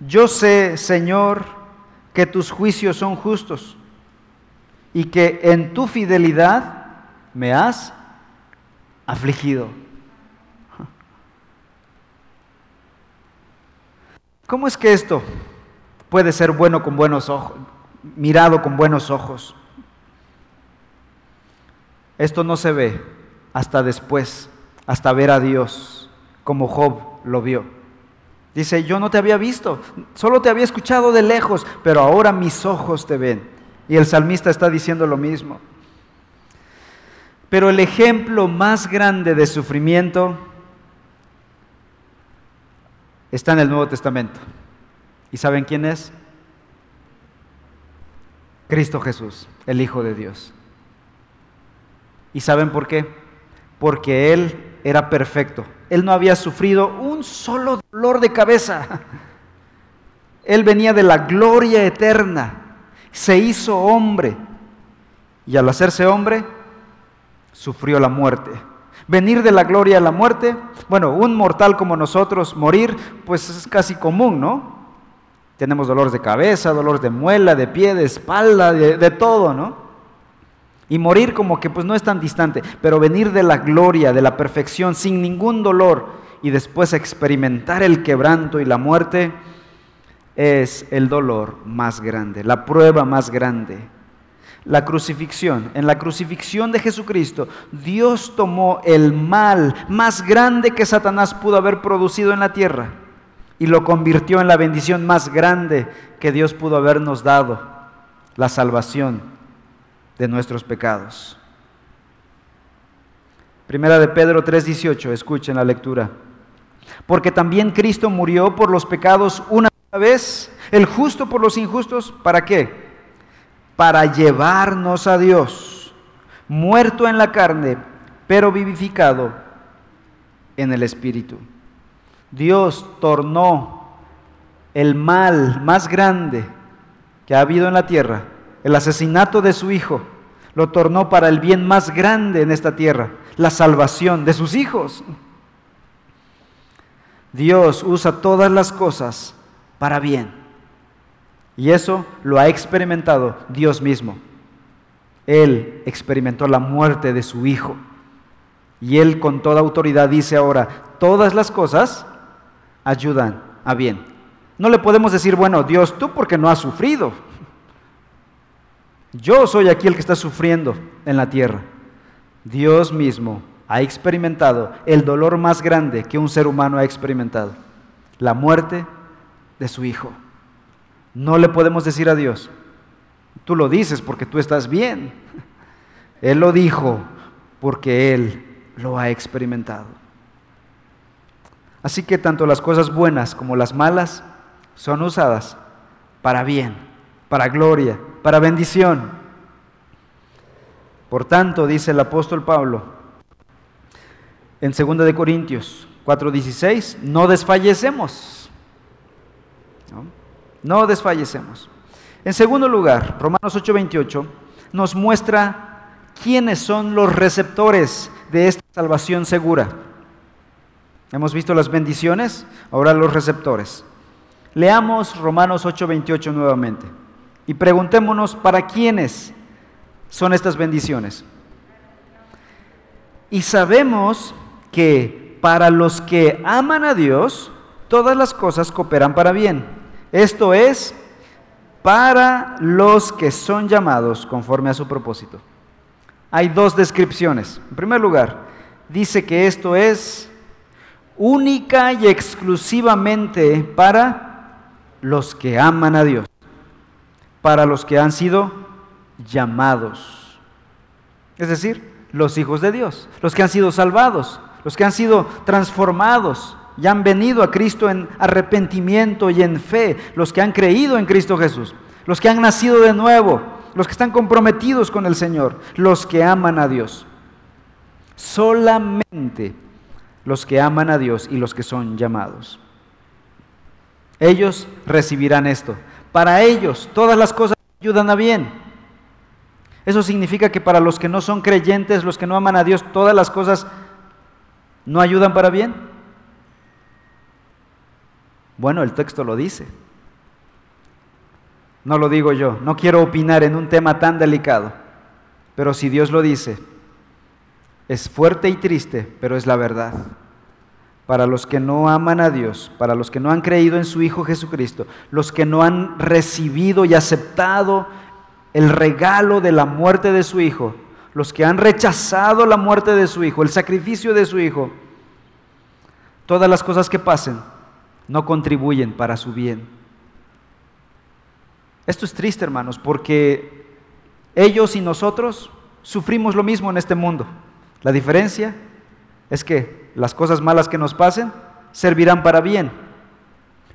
Yo sé, Señor, que tus juicios son justos y que en tu fidelidad me has afligido. ¿Cómo es que esto puede ser bueno con buenos ojos, mirado con buenos ojos? Esto no se ve hasta después, hasta ver a Dios, como Job lo vio. Dice, yo no te había visto, solo te había escuchado de lejos, pero ahora mis ojos te ven. Y el salmista está diciendo lo mismo. Pero el ejemplo más grande de sufrimiento está en el Nuevo Testamento. ¿Y saben quién es? Cristo Jesús, el Hijo de Dios. ¿Y saben por qué? Porque Él era perfecto. Él no había sufrido un solo dolor de cabeza. Él venía de la gloria eterna. Se hizo hombre. Y al hacerse hombre, sufrió la muerte Venir de la gloria a la muerte, bueno, un mortal como nosotros morir, pues es casi común, ¿no? Tenemos dolores de cabeza, dolores de muela, de pie, de espalda, de, de todo, ¿no? Y morir como que pues no es tan distante, pero venir de la gloria, de la perfección, sin ningún dolor, y después experimentar el quebranto y la muerte, es el dolor más grande, la prueba más grande la crucifixión. En la crucifixión de Jesucristo, Dios tomó el mal más grande que Satanás pudo haber producido en la tierra y lo convirtió en la bendición más grande que Dios pudo habernos dado, la salvación de nuestros pecados. Primera de Pedro 3:18, escuchen la lectura. Porque también Cristo murió por los pecados una vez, el justo por los injustos, ¿para qué? Para llevarnos a Dios, muerto en la carne, pero vivificado en el Espíritu. Dios tornó el mal más grande que ha habido en la tierra, el asesinato de su Hijo, lo tornó para el bien más grande en esta tierra, la salvación de sus hijos. Dios usa todas las cosas para bien. Y eso lo ha experimentado Dios mismo. Él experimentó la muerte de su Hijo. Y Él con toda autoridad dice ahora, todas las cosas ayudan a bien. No le podemos decir, bueno, Dios, tú porque no has sufrido. Yo soy aquí el que está sufriendo en la tierra. Dios mismo ha experimentado el dolor más grande que un ser humano ha experimentado, la muerte de su Hijo. No le podemos decir a Dios, tú lo dices porque tú estás bien. Él lo dijo porque Él lo ha experimentado. Así que tanto las cosas buenas como las malas son usadas para bien, para gloria, para bendición. Por tanto, dice el apóstol Pablo en 2 de Corintios 4:16, no desfallecemos. ¿No? No desfallecemos. En segundo lugar, Romanos 8:28 nos muestra quiénes son los receptores de esta salvación segura. Hemos visto las bendiciones, ahora los receptores. Leamos Romanos 8:28 nuevamente y preguntémonos para quiénes son estas bendiciones. Y sabemos que para los que aman a Dios, todas las cosas cooperan para bien esto es para los que son llamados conforme a su propósito. Hay dos descripciones. En primer lugar, dice que esto es única y exclusivamente para los que aman a Dios, para los que han sido llamados. Es decir, los hijos de Dios, los que han sido salvados, los que han sido transformados, y han venido a Cristo en arrepentimiento y en fe, los que han creído en Cristo Jesús, los que han nacido de nuevo, los que están comprometidos con el Señor, los que aman a Dios. Solamente los que aman a Dios y los que son llamados. Ellos recibirán esto. Para ellos todas las cosas ayudan a bien. Eso significa que para los que no son creyentes, los que no aman a Dios, todas las cosas no ayudan para bien. Bueno, el texto lo dice. No lo digo yo. No quiero opinar en un tema tan delicado. Pero si Dios lo dice, es fuerte y triste, pero es la verdad. Para los que no aman a Dios, para los que no han creído en su Hijo Jesucristo, los que no han recibido y aceptado el regalo de la muerte de su Hijo, los que han rechazado la muerte de su Hijo, el sacrificio de su Hijo, todas las cosas que pasen no contribuyen para su bien. Esto es triste, hermanos, porque ellos y nosotros sufrimos lo mismo en este mundo. La diferencia es que las cosas malas que nos pasen servirán para bien,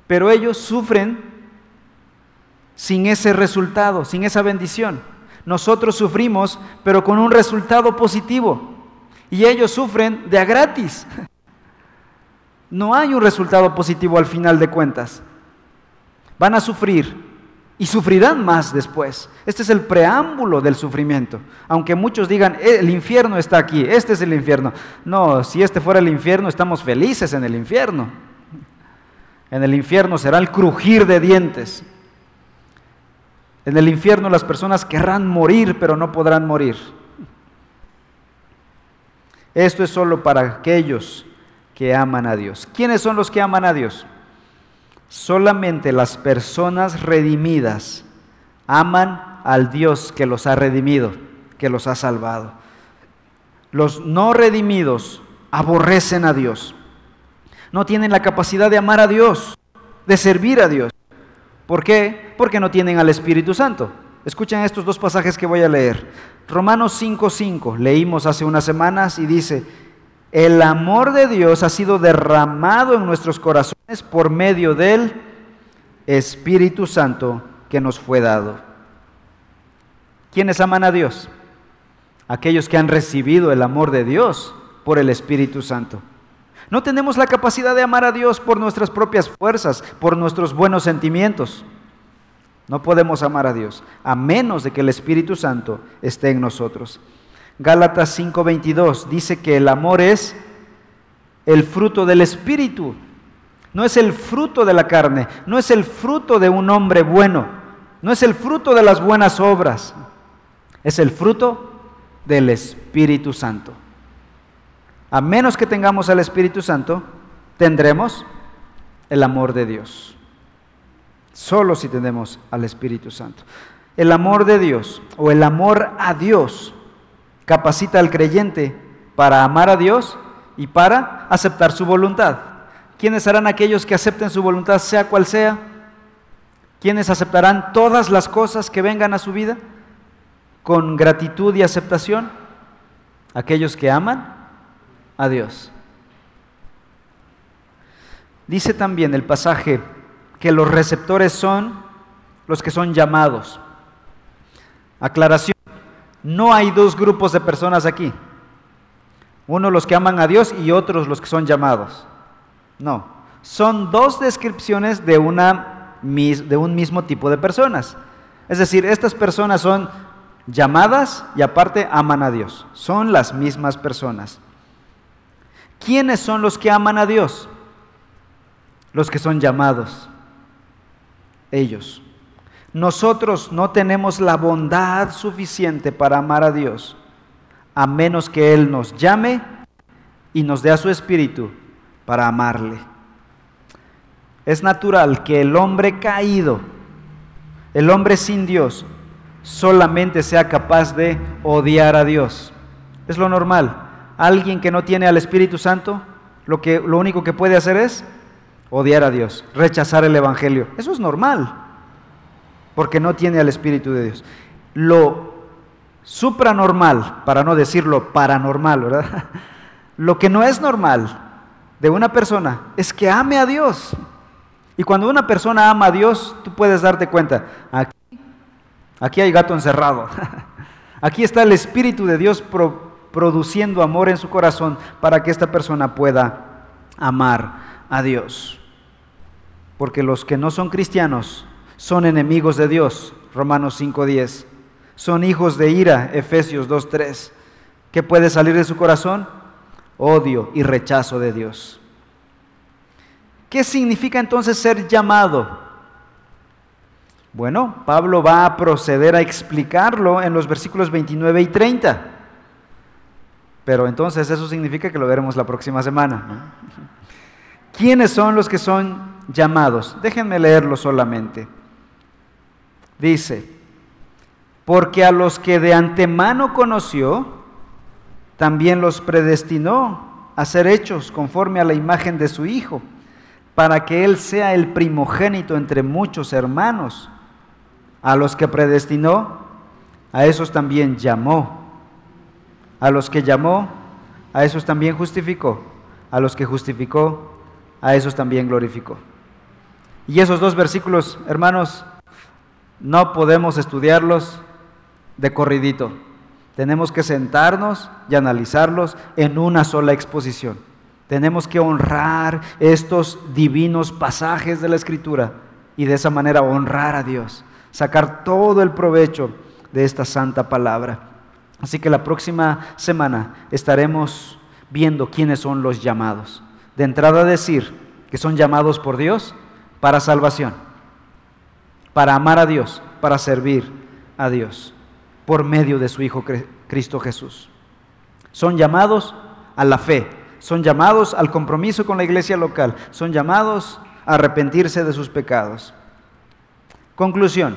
pero ellos sufren sin ese resultado, sin esa bendición. Nosotros sufrimos, pero con un resultado positivo, y ellos sufren de a gratis. [LAUGHS] no hay un resultado positivo al final de cuentas. Van a sufrir y sufrirán más después. Este es el preámbulo del sufrimiento. Aunque muchos digan, eh, el infierno está aquí, este es el infierno. No, si este fuera el infierno, estamos felices en el infierno. En el infierno será el crujir de dientes. En el infierno las personas querrán morir, pero no podrán morir. Esto es solo para aquellos que aman a Dios. ¿Quiénes son los que aman a Dios? Solamente las personas redimidas aman al Dios que los ha redimido, que los ha salvado. Los no redimidos aborrecen a Dios. No tienen la capacidad de amar a Dios, de servir a Dios. ¿Por qué? Porque no tienen al Espíritu Santo. Escuchen estos dos pasajes que voy a leer. Romanos 5:5, leímos hace unas semanas y dice, el amor de Dios ha sido derramado en nuestros corazones por medio del Espíritu Santo que nos fue dado. ¿Quiénes aman a Dios? Aquellos que han recibido el amor de Dios por el Espíritu Santo. No tenemos la capacidad de amar a Dios por nuestras propias fuerzas, por nuestros buenos sentimientos. No podemos amar a Dios a menos de que el Espíritu Santo esté en nosotros. Gálatas 5:22 dice que el amor es el fruto del Espíritu, no es el fruto de la carne, no es el fruto de un hombre bueno, no es el fruto de las buenas obras, es el fruto del Espíritu Santo. A menos que tengamos al Espíritu Santo, tendremos el amor de Dios. Solo si tenemos al Espíritu Santo. El amor de Dios o el amor a Dios capacita al creyente para amar a Dios y para aceptar su voluntad. ¿Quiénes serán aquellos que acepten su voluntad, sea cual sea? ¿Quiénes aceptarán todas las cosas que vengan a su vida con gratitud y aceptación? Aquellos que aman a Dios. Dice también el pasaje que los receptores son los que son llamados. Aclaración, no hay dos grupos de personas aquí. Uno los que aman a Dios y otros los que son llamados. No, son dos descripciones de, una, de un mismo tipo de personas. Es decir, estas personas son llamadas y aparte aman a Dios. Son las mismas personas. ¿Quiénes son los que aman a Dios? Los que son llamados. Ellos. Nosotros no tenemos la bondad suficiente para amar a Dios, a menos que Él nos llame y nos dé a su espíritu para amarle. Es natural que el hombre caído, el hombre sin Dios, solamente sea capaz de odiar a Dios. Es lo normal. Alguien que no tiene al Espíritu Santo, lo, que, lo único que puede hacer es odiar a Dios, rechazar el Evangelio. Eso es normal, porque no tiene al Espíritu de Dios. Lo supranormal, para no decirlo paranormal, ¿verdad? [LAUGHS] Lo que no es normal de una persona es que ame a Dios. Y cuando una persona ama a Dios, tú puedes darte cuenta, aquí, aquí hay gato encerrado. [LAUGHS] Aquí está el Espíritu de Dios produciendo amor en su corazón para que esta persona pueda amar a Dios. Porque los que no son cristianos son enemigos de Dios, Romanos 5.10. Son hijos de ira, Efesios 2.3. ¿Qué puede salir de su corazón? Odio y rechazo de Dios. ¿Qué significa entonces ser llamado? Bueno, Pablo va a proceder a explicarlo en los versículos 29 y 30. Pero entonces eso significa que lo veremos la próxima semana. ¿Quiénes son los que son llamados? Déjenme leerlo solamente. Dice, porque a los que de antemano conoció, también los predestinó a ser hechos conforme a la imagen de su Hijo, para que Él sea el primogénito entre muchos hermanos. A los que predestinó, a esos también llamó. A los que llamó, a esos también justificó. A los que justificó, a esos también glorificó. Y esos dos versículos, hermanos, no podemos estudiarlos de corridito. Tenemos que sentarnos y analizarlos en una sola exposición. Tenemos que honrar estos divinos pasajes de la Escritura y de esa manera honrar a Dios, sacar todo el provecho de esta santa palabra. Así que la próxima semana estaremos viendo quiénes son los llamados. De entrada decir que son llamados por Dios para salvación para amar a Dios, para servir a Dios, por medio de su Hijo Cristo Jesús. Son llamados a la fe, son llamados al compromiso con la iglesia local, son llamados a arrepentirse de sus pecados. Conclusión.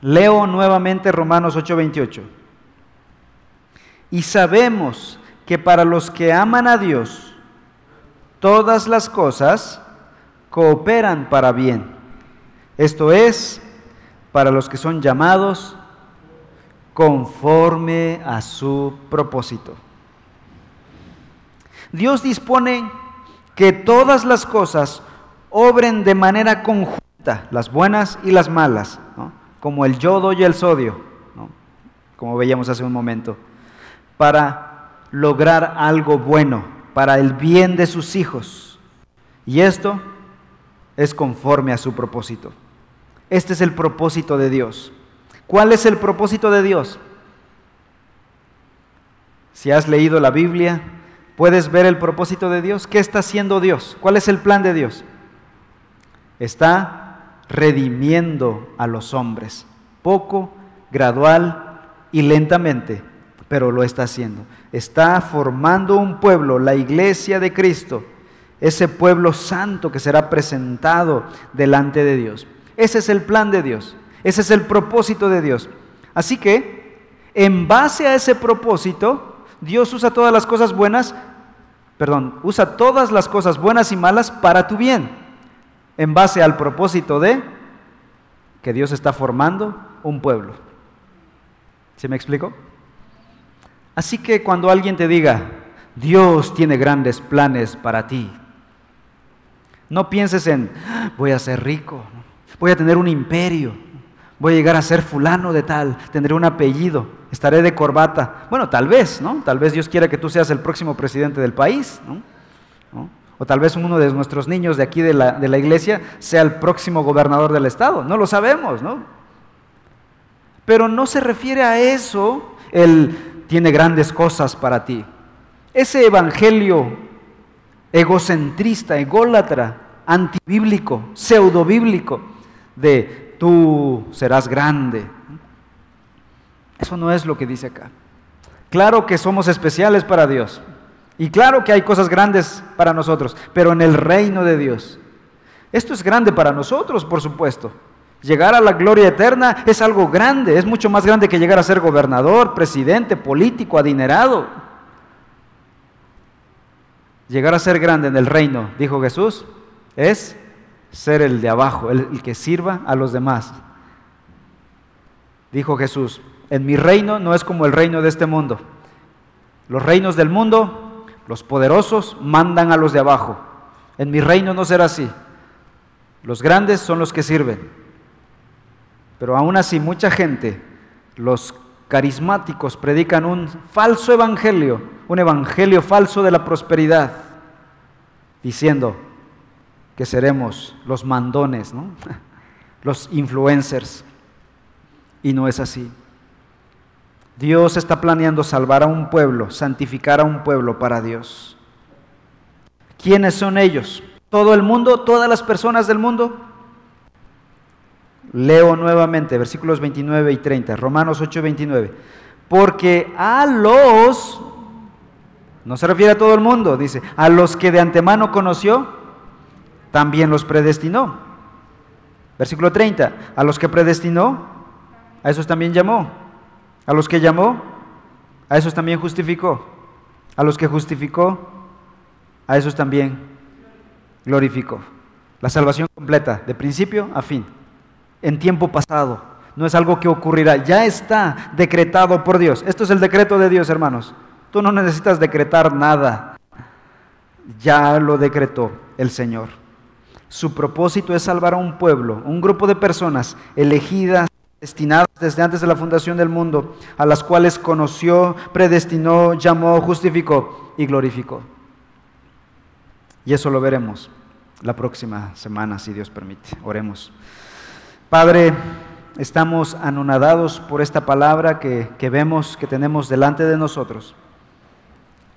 Leo nuevamente Romanos 8:28. Y sabemos que para los que aman a Dios, todas las cosas cooperan para bien. Esto es, para los que son llamados conforme a su propósito. Dios dispone que todas las cosas obren de manera conjunta, las buenas y las malas, como el yodo y el sodio, como veíamos hace un momento, para lograr algo bueno, para el bien de sus hijos. Y esto es conforme a su propósito. Este es el propósito de Dios. ¿Cuál es el propósito de Dios? Si has leído la Biblia, puedes ver el propósito de Dios. ¿Qué está haciendo Dios? ¿Cuál es el plan de Dios? Está redimiendo a los hombres, poco, gradual y lentamente, pero lo está haciendo. Está formando un pueblo, la iglesia de Cristo, ese pueblo santo que será presentado delante de Dios. Ese es el plan de Dios, ese es el propósito de Dios. Así que, en base a ese propósito, Dios usa todas las cosas buenas perdón, usa todas las cosas buenas y malas para tu bien, en base al propósito de que Dios está formando un pueblo. ¿Se me explico? Así que cuando alguien te diga, Dios tiene grandes planes para ti, no pienses en, voy a ser rico, voy a tener un imperio, voy a llegar a ser fulano de tal, tendré un apellido, estaré de corbata. Bueno, tal vez, ¿no? Tal vez Dios quiera que tú seas el próximo presidente del país, ¿no? O tal vez uno de nuestros niños de aquí de la, de la iglesia sea el próximo gobernador del estado, no lo sabemos, ¿no? Pero no se refiere a eso, Él tiene grandes cosas para ti. Ese evangelio egocentrista, ególatra, antibíblico, pseudobíblico, de tú serás grande. Eso no es lo que dice acá. Claro que somos especiales para Dios. Y claro que hay cosas grandes para nosotros, pero en el reino de Dios. Esto es grande para nosotros, por supuesto. Llegar a la gloria eterna es algo grande, es mucho más grande que llegar a ser gobernador, presidente, político, adinerado. Llegar a ser grande en el reino, dijo Jesús, es ser el de abajo, el, que sirva a los demás. Dijo Jesús, en mi reino no es como el reino de este mundo. Los reinos del mundo, los poderosos mandan a los de abajo. En mi reino no será así. Los grandes son los que sirven. Pero aún así mucha gente, los carismáticos, predican un falso evangelio, un evangelio falso de la prosperidad, diciendo, que seremos los mandones, [LAUGHS] los influencers. Y no es así. Dios está planeando salvar a un pueblo, santificar a un pueblo para Dios. ¿Quiénes son ellos? ¿Todo el mundo? ¿Todas las personas del mundo? Leo nuevamente versículos 29 y 30, Romanos 8, 29. Porque a los, no se refiere a todo el mundo, dice, a los que de antemano conoció, también los predestinó. Versículo 30, a los que predestinó, a esos también llamó. A los que llamó, a esos también justificó. A los que justificó, a esos también glorificó. La salvación completa, de principio a fin, en tiempo pasado. No es algo que ocurrirá, ya está decretado por Dios. Esto es el decreto de Dios, hermanos. Tú no necesitas decretar nada. Ya lo decretó el Señor. Su propósito es salvar a un pueblo, un grupo de personas elegidas, destinadas desde antes de la fundación del mundo, a las cuales conoció, predestinó, llamó, justificó y glorificó. Y eso lo veremos la próxima semana, si Dios permite. Oremos. Padre, estamos anonadados por esta palabra que, que vemos, que tenemos delante de nosotros.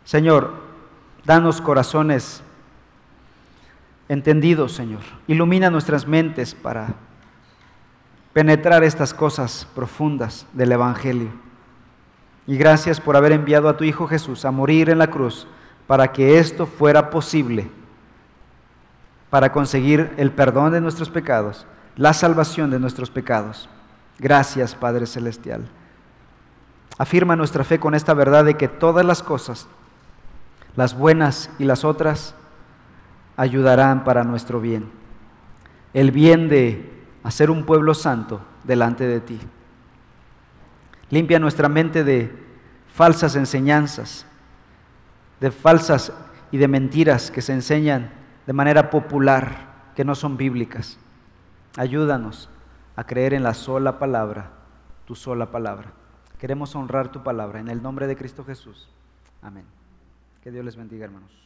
Señor, danos corazones entendido, Señor. Ilumina nuestras mentes para penetrar estas cosas profundas del Evangelio. Y gracias por haber enviado a tu Hijo Jesús a morir en la cruz para que esto fuera posible, para conseguir el perdón de nuestros pecados, la salvación de nuestros pecados. Gracias, Padre Celestial. Afirma nuestra fe con esta verdad de que todas las cosas, las buenas y las otras, ayudarán para nuestro bien. El bien de hacer un pueblo santo delante de ti. Limpia nuestra mente de falsas enseñanzas, de falsas y de mentiras que se enseñan de manera popular, que no son bíblicas. Ayúdanos a creer en la sola palabra, tu sola palabra. Queremos honrar tu palabra en el nombre de Cristo Jesús. Amén. Que Dios les bendiga, hermanos.